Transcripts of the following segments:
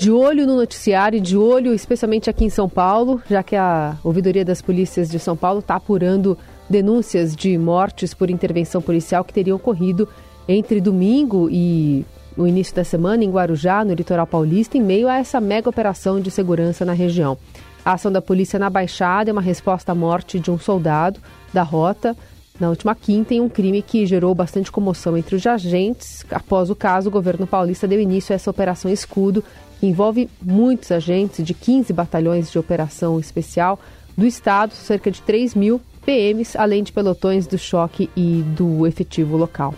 de olho no noticiário, de olho especialmente aqui em São Paulo, já que a Ouvidoria das Polícias de São Paulo está apurando denúncias de mortes por intervenção policial que teriam ocorrido entre domingo e no início da semana em Guarujá, no litoral paulista, em meio a essa mega operação de segurança na região. A ação da polícia na Baixada é uma resposta à morte de um soldado da rota na última quinta em um crime que gerou bastante comoção entre os agentes. Após o caso, o governo paulista deu início a essa operação Escudo, que envolve muitos agentes de 15 batalhões de operação especial do estado, cerca de 3 mil PMs, além de pelotões do choque e do efetivo local.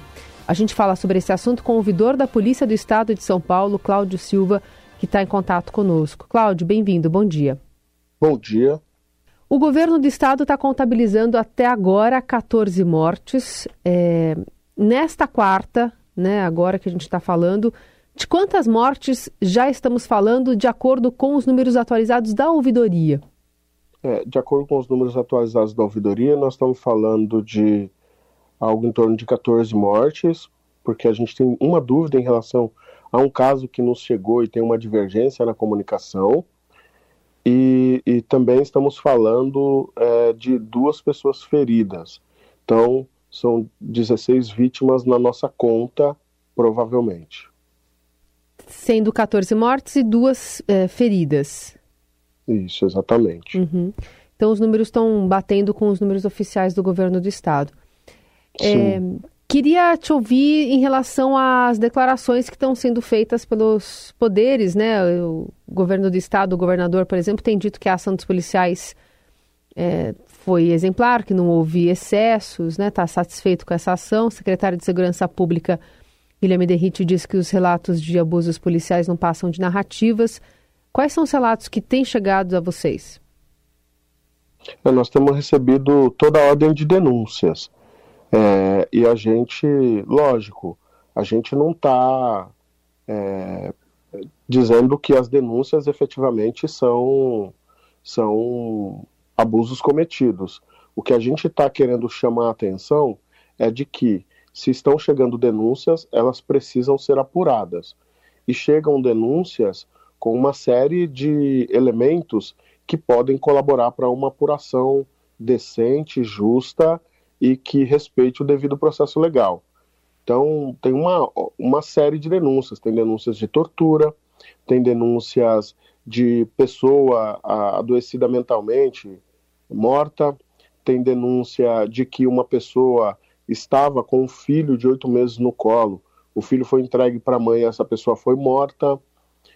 A gente fala sobre esse assunto com o ouvidor da Polícia do Estado de São Paulo, Cláudio Silva, que está em contato conosco. Cláudio, bem-vindo, bom dia. Bom dia. O governo do estado está contabilizando até agora 14 mortes. É, nesta quarta, né, agora que a gente está falando, de quantas mortes já estamos falando de acordo com os números atualizados da ouvidoria? É, de acordo com os números atualizados da ouvidoria, nós estamos falando de algo em torno de 14 mortes, porque a gente tem uma dúvida em relação a um caso que nos chegou e tem uma divergência na comunicação. E, e também estamos falando é, de duas pessoas feridas. Então, são 16 vítimas na nossa conta, provavelmente. Sendo 14 mortes e duas é, feridas. Isso, exatamente. Uhum. Então, os números estão batendo com os números oficiais do governo do estado. É, Queria te ouvir em relação às declarações que estão sendo feitas pelos poderes, né? O governo do estado, o governador, por exemplo, tem dito que a ação dos policiais é, foi exemplar, que não houve excessos, né? Está satisfeito com essa ação. O secretário de Segurança Pública, Guilherme Derrite, diz que os relatos de abusos policiais não passam de narrativas. Quais são os relatos que têm chegado a vocês? Nós temos recebido toda a ordem de denúncias. É, e a gente, lógico, a gente não está é, dizendo que as denúncias efetivamente são, são abusos cometidos. O que a gente está querendo chamar a atenção é de que, se estão chegando denúncias, elas precisam ser apuradas. E chegam denúncias com uma série de elementos que podem colaborar para uma apuração decente, justa e que respeite o devido processo legal. Então, tem uma, uma série de denúncias: tem denúncias de tortura, tem denúncias de pessoa adoecida mentalmente, morta, tem denúncia de que uma pessoa estava com um filho de oito meses no colo, o filho foi entregue para a mãe, essa pessoa foi morta.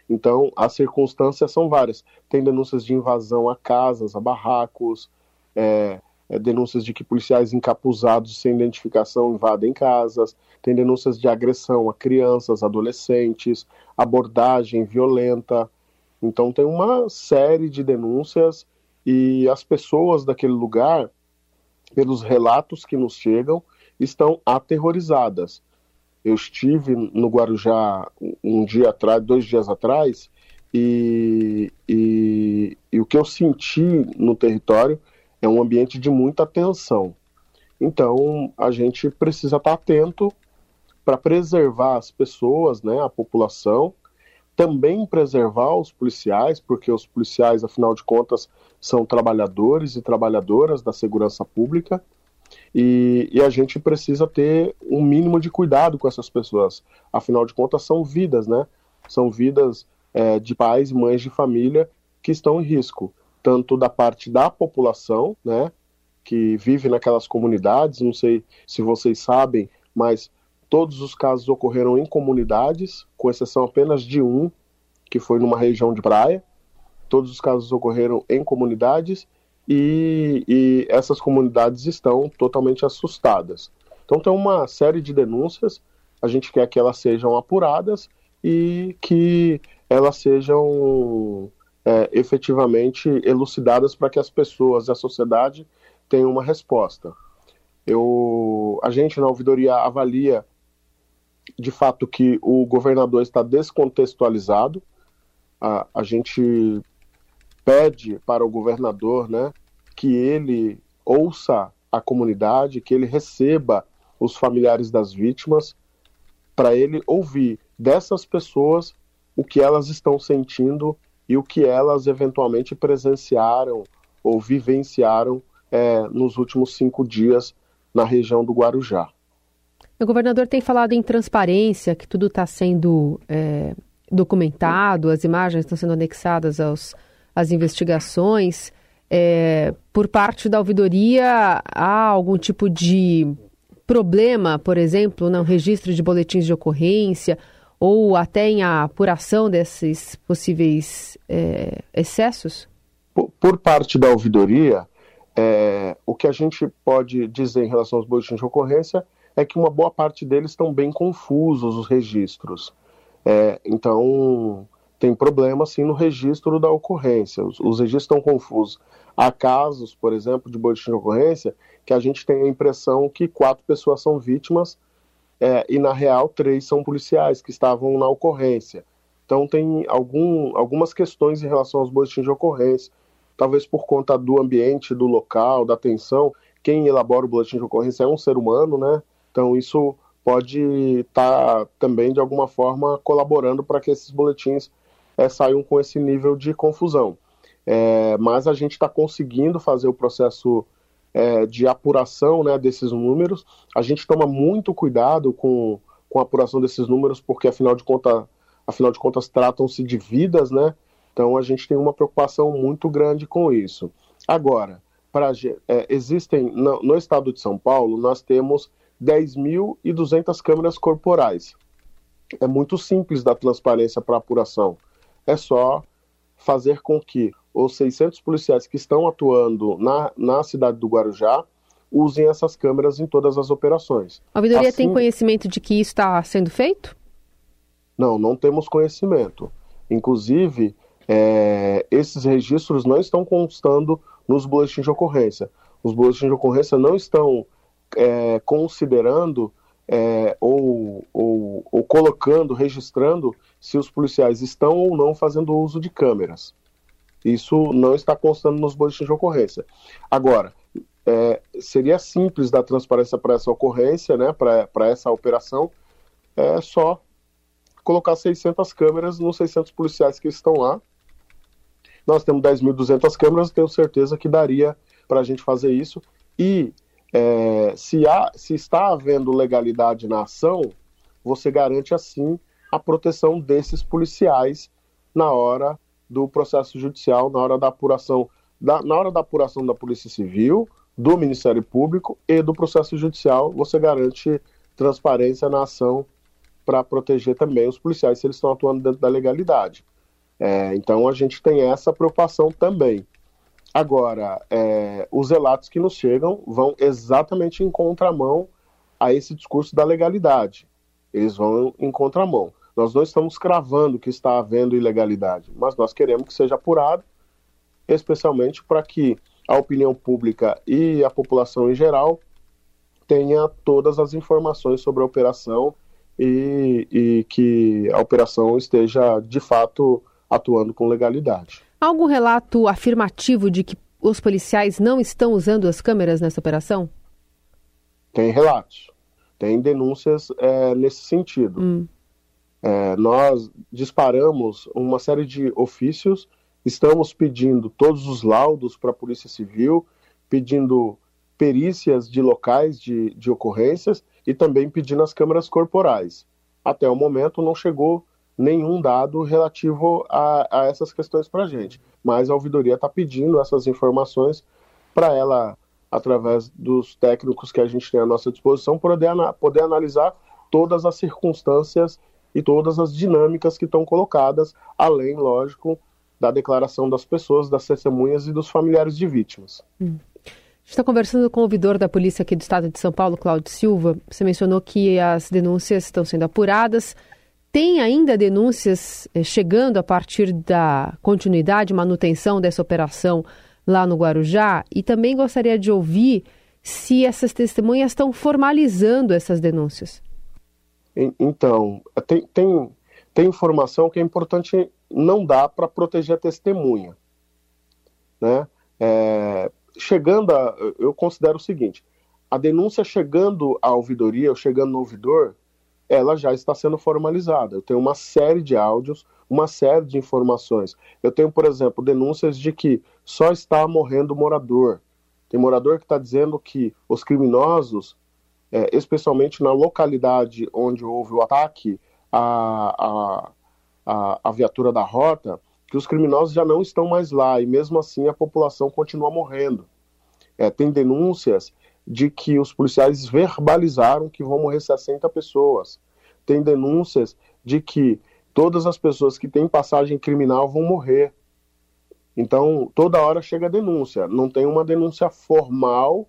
Então, as circunstâncias são várias. Tem denúncias de invasão a casas, a barracos, é, é, denúncias de que policiais encapuzados sem identificação invadem casas, tem denúncias de agressão a crianças, adolescentes, abordagem violenta. Então tem uma série de denúncias e as pessoas daquele lugar, pelos relatos que nos chegam, estão aterrorizadas. Eu estive no Guarujá um dia atrás, dois dias atrás, e, e, e o que eu senti no território é um ambiente de muita tensão. Então, a gente precisa estar atento para preservar as pessoas, né, a população, também preservar os policiais, porque os policiais, afinal de contas, são trabalhadores e trabalhadoras da segurança pública, e, e, a gente precisa ter um mínimo de cuidado com essas pessoas. Afinal de contas, são vidas, né? São vidas é, de pais mães de família que estão em risco tanto da parte da população, né, que vive naquelas comunidades, não sei se vocês sabem, mas todos os casos ocorreram em comunidades, com exceção apenas de um, que foi numa região de praia. Todos os casos ocorreram em comunidades e, e essas comunidades estão totalmente assustadas. Então tem uma série de denúncias, a gente quer que elas sejam apuradas e que elas sejam é, efetivamente elucidadas para que as pessoas e a sociedade tenham uma resposta. Eu, a gente na ouvidoria avalia de fato que o governador está descontextualizado. A, a gente pede para o governador né, que ele ouça a comunidade, que ele receba os familiares das vítimas, para ele ouvir dessas pessoas o que elas estão sentindo e o que elas eventualmente presenciaram ou vivenciaram é, nos últimos cinco dias na região do Guarujá. O governador tem falado em transparência, que tudo está sendo é, documentado, as imagens estão sendo anexadas aos, às investigações. É, por parte da ouvidoria, há algum tipo de problema, por exemplo, no registro de boletins de ocorrência ou até em a apuração desses possíveis é, excessos? Por, por, parte da ouvidoria, é, o que a gente pode dizer em relação aos boletins de ocorrência é que uma boa parte deles estão bem confusos, os registros. É, então, tem problema sim no registro da ocorrência. Os, os, registros estão confusos. Há casos, por exemplo, de boletim de ocorrência, que a gente tem a impressão que quatro pessoas são vítimas é, e, na real, três são policiais que estavam na ocorrência. Então, tem algum, algumas questões em relação aos boletins de ocorrência. Talvez por conta do ambiente, do local, da tensão. Quem elabora o boletim de ocorrência é um ser humano, né? Então, isso pode estar tá também, de alguma forma, colaborando para que esses boletins é, saiam com esse nível de confusão. É, mas a gente está conseguindo fazer o processo é, de apuração né, desses números. A gente toma muito cuidado com, com a apuração desses números, porque afinal de, conta, afinal de contas tratam-se de vidas, né? Então a gente tem uma preocupação muito grande com isso. Agora, pra, é, existem no, no estado de São Paulo, nós temos 10.200 câmeras corporais. É muito simples da transparência para apuração. É só fazer com que os 600 policiais que estão atuando na, na cidade do Guarujá usem essas câmeras em todas as operações. A ouvidoria assim, tem conhecimento de que isso está sendo feito? Não, não temos conhecimento. Inclusive, é, esses registros não estão constando nos boletins de ocorrência. Os boletins de ocorrência não estão é, considerando é, ou, ou, ou, colocando, registrando se os policiais estão ou não fazendo uso de câmeras. Isso não está constando nos boletins de ocorrência. Agora, é, seria simples dar transparência para essa ocorrência, né, para essa operação, é só colocar 600 câmeras nos 600 policiais que estão lá. Nós temos 10.200 câmeras, tenho certeza que daria para a gente fazer isso. E é, se, há, se está havendo legalidade na ação, você garante assim a proteção desses policiais na hora do processo judicial, na hora da apuração, da, na hora da apuração da Polícia Civil, do Ministério Público e do processo judicial, você garante transparência na ação para proteger também os policiais se eles estão atuando dentro da legalidade. É, então a gente tem essa preocupação também. Agora, é, os relatos que nos chegam vão exatamente em contramão a esse discurso da legalidade. Eles vão em contramão. Nós não estamos cravando que está havendo ilegalidade, mas nós queremos que seja apurado, especialmente para que a opinião pública e a população em geral tenha todas as informações sobre a operação e, e que a operação esteja de fato atuando com legalidade. Há algum relato afirmativo de que os policiais não estão usando as câmeras nessa operação? Tem relatos, tem denúncias é, nesse sentido. Hum. É, nós disparamos uma série de ofícios, estamos pedindo todos os laudos para a Polícia Civil, pedindo perícias de locais de, de ocorrências e também pedindo as câmeras corporais. Até o momento não chegou nenhum dado relativo a, a essas questões para a gente. Mas a ouvidoria está pedindo essas informações para ela, através dos técnicos que a gente tem à nossa disposição, poder, poder analisar todas as circunstâncias e todas as dinâmicas que estão colocadas, além, lógico, da declaração das pessoas, das testemunhas e dos familiares de vítimas. Hum. A gente está conversando com o ouvidor da polícia aqui do estado de São Paulo, Cláudio Silva. Você mencionou que as denúncias estão sendo apuradas. Tem ainda denúncias eh, chegando a partir da continuidade, manutenção dessa operação lá no Guarujá? E também gostaria de ouvir se essas testemunhas estão formalizando essas denúncias. Então, tem, tem, tem informação que é importante não dar para proteger a testemunha. Né? É, chegando a, eu considero o seguinte, a denúncia chegando à ouvidoria, ou chegando no ouvidor, ela já está sendo formalizada. Eu tenho uma série de áudios uma série de informações. Eu tenho, por exemplo, denúncias de que só está morrendo morador. Tem morador que está dizendo que os criminosos, é, especialmente na localidade onde houve o ataque à, à, à viatura da rota, que os criminosos já não estão mais lá e mesmo assim a população continua morrendo. É, tem denúncias de que os policiais verbalizaram que vão morrer 60 pessoas. Tem denúncias de que todas as pessoas que têm passagem criminal vão morrer. Então, toda hora chega denúncia. Não tem uma denúncia formal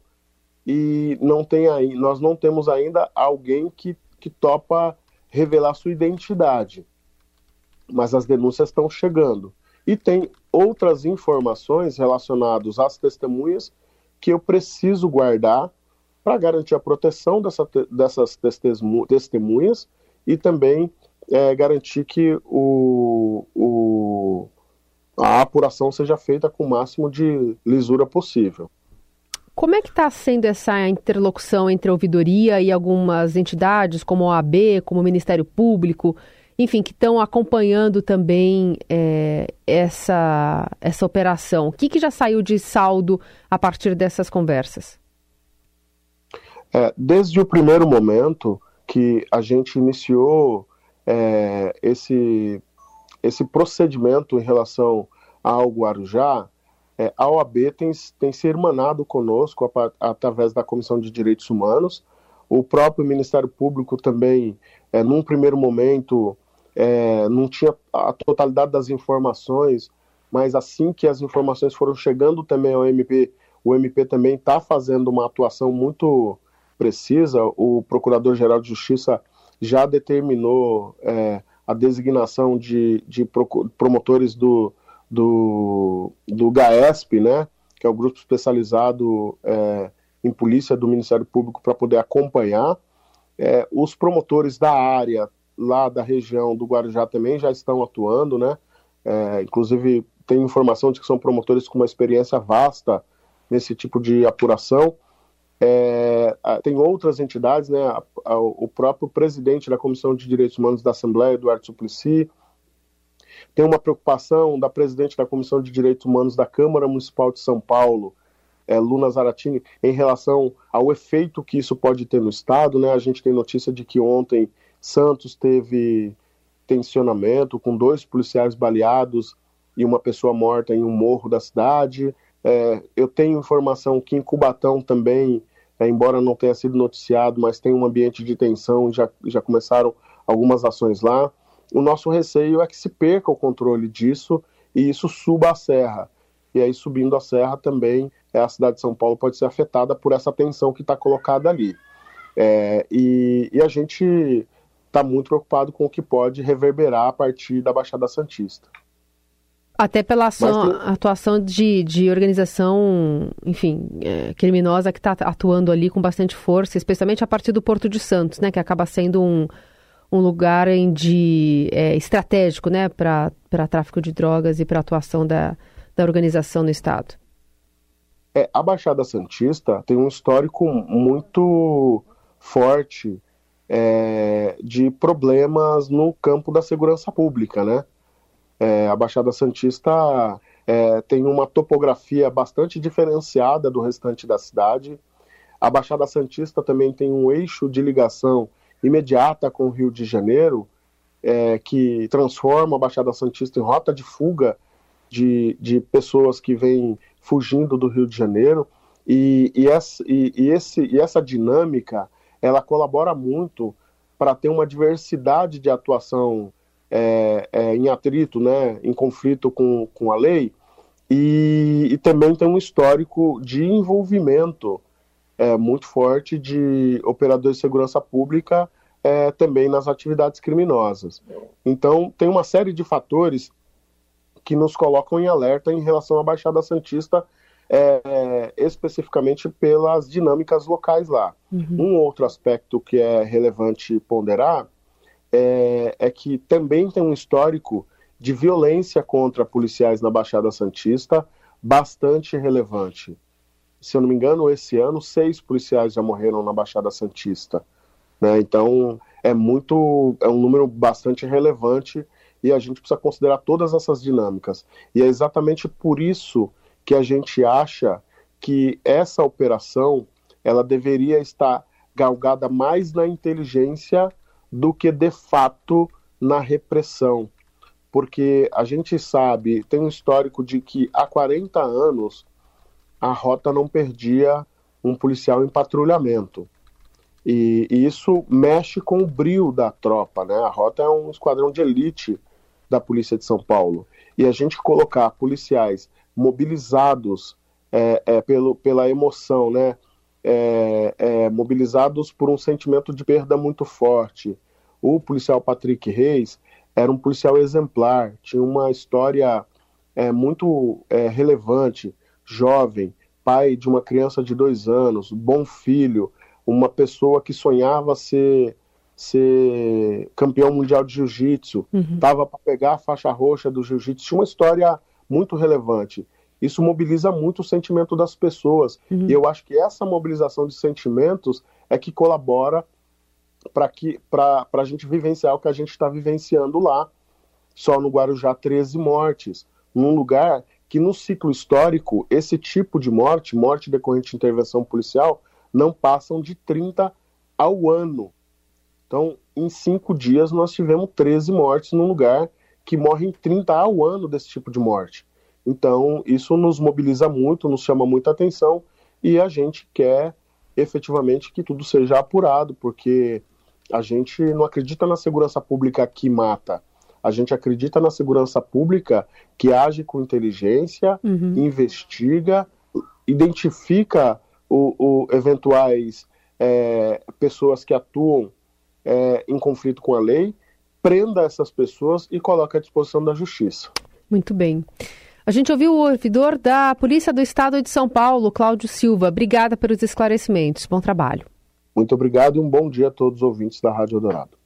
e não tem aí, nós não temos ainda alguém que, que topa revelar sua identidade. Mas as denúncias estão chegando. E tem outras informações relacionadas às testemunhas que eu preciso guardar para garantir a proteção dessa, dessas testemunhas e também é, garantir que o, o, a apuração seja feita com o máximo de lisura possível. Como é que está sendo essa interlocução entre a ouvidoria e algumas entidades, como a OAB, como o Ministério Público, enfim, que estão acompanhando também é, essa, essa operação? O que, que já saiu de saldo a partir dessas conversas? É, desde o primeiro momento que a gente iniciou é, esse, esse procedimento em relação ao Guarujá, é, a OAB tem, tem se irmanado conosco a, através da Comissão de Direitos Humanos. O próprio Ministério Público também, é, num primeiro momento, é, não tinha a totalidade das informações, mas assim que as informações foram chegando também ao MP, o MP também está fazendo uma atuação muito precisa. O Procurador-Geral de Justiça já determinou é, a designação de, de promotores do, do, do GAESP, né, que é o grupo especializado é, em polícia do Ministério Público, para poder acompanhar. É, os promotores da área lá da região do Guarujá também já estão atuando, né? É, inclusive tem informação de que são promotores com uma experiência vasta nesse tipo de apuração. É, tem outras entidades, né, a, a, o próprio presidente da Comissão de Direitos Humanos da Assembleia, Eduardo Suplicy, tem uma preocupação da presidente da Comissão de Direitos Humanos da Câmara Municipal de São Paulo, é, Luna Zaratini, em relação ao efeito que isso pode ter no Estado. Né? A gente tem notícia de que ontem Santos teve tensionamento com dois policiais baleados e uma pessoa morta em um morro da cidade. É, eu tenho informação que em Cubatão também, é, embora não tenha sido noticiado, mas tem um ambiente de tensão, já, já começaram algumas ações lá. O nosso receio é que se perca o controle disso e isso suba a serra. E aí, subindo a serra também, é, a cidade de São Paulo pode ser afetada por essa tensão que está colocada ali. É, e, e a gente está muito preocupado com o que pode reverberar a partir da Baixada Santista. Até pela ação, tem... atuação de, de organização, enfim, é, criminosa que está atuando ali com bastante força, especialmente a partir do Porto de Santos, né, que acaba sendo um, um lugar em de, é, estratégico né, para tráfico de drogas e para atuação da, da organização no Estado. É, a Baixada Santista tem um histórico muito forte é, de problemas no campo da segurança pública, né? É, a Baixada Santista é, tem uma topografia bastante diferenciada do restante da cidade. A Baixada Santista também tem um eixo de ligação imediata com o Rio de Janeiro, é, que transforma a Baixada Santista em rota de fuga de, de pessoas que vêm fugindo do Rio de Janeiro. E, e, essa, e, e, esse, e essa dinâmica ela colabora muito para ter uma diversidade de atuação é, é, em atrito, né, em conflito com, com a lei, e, e também tem um histórico de envolvimento é, muito forte de operadores de segurança pública é, também nas atividades criminosas. Então, tem uma série de fatores que nos colocam em alerta em relação à Baixada Santista, é, especificamente pelas dinâmicas locais lá. Uhum. Um outro aspecto que é relevante ponderar é, é que também tem um histórico de violência contra policiais na Baixada Santista bastante relevante. Se eu não me engano, esse ano seis policiais já morreram na Baixada Santista. Né? Então é muito, é um número bastante relevante e a gente precisa considerar todas essas dinâmicas. E é exatamente por isso que a gente acha que essa operação ela deveria estar galgada mais na inteligência do que de fato na repressão. Porque a gente sabe, tem um histórico de que há 40 anos a rota não perdia um policial em patrulhamento. E, e, isso mexe com o brio da tropa, né? A rota é um esquadrão de elite da Polícia de São Paulo. E a gente colocar policiais mobilizados é, é, pelo, pela emoção, né? É, é, mobilizados por um sentimento de perda muito forte. O policial Patrick Reis era um policial exemplar, tinha uma história é, muito é, relevante, jovem, pai de uma criança de dois anos, bom filho, uma pessoa que sonhava ser, ser campeão mundial de jiu-jitsu, estava uhum. para pegar a faixa roxa do jiu-jitsu, tinha uma história muito relevante isso mobiliza muito o sentimento das pessoas. Uhum. E eu acho que essa mobilização de sentimentos é que colabora para que para a gente vivenciar o que a gente está vivenciando lá. Só no Guarujá, 13 mortes. Num lugar que no ciclo histórico, esse tipo de morte, morte decorrente de intervenção policial, não passam de 30 ao ano. Então, em cinco dias, nós tivemos 13 mortes num lugar que morrem 30 ao ano desse tipo de morte. Então, isso nos mobiliza muito, nos chama muita atenção e a gente quer efetivamente que tudo seja apurado, porque a gente não acredita na segurança pública que mata. A gente acredita na segurança pública que age com inteligência, uhum. investiga, identifica o, o eventuais é, pessoas que atuam é, em conflito com a lei, prenda essas pessoas e coloca à disposição da justiça. Muito bem. A gente ouviu o ouvidor da Polícia do Estado de São Paulo, Cláudio Silva. Obrigada pelos esclarecimentos. Bom trabalho. Muito obrigado e um bom dia a todos os ouvintes da Rádio Dourado.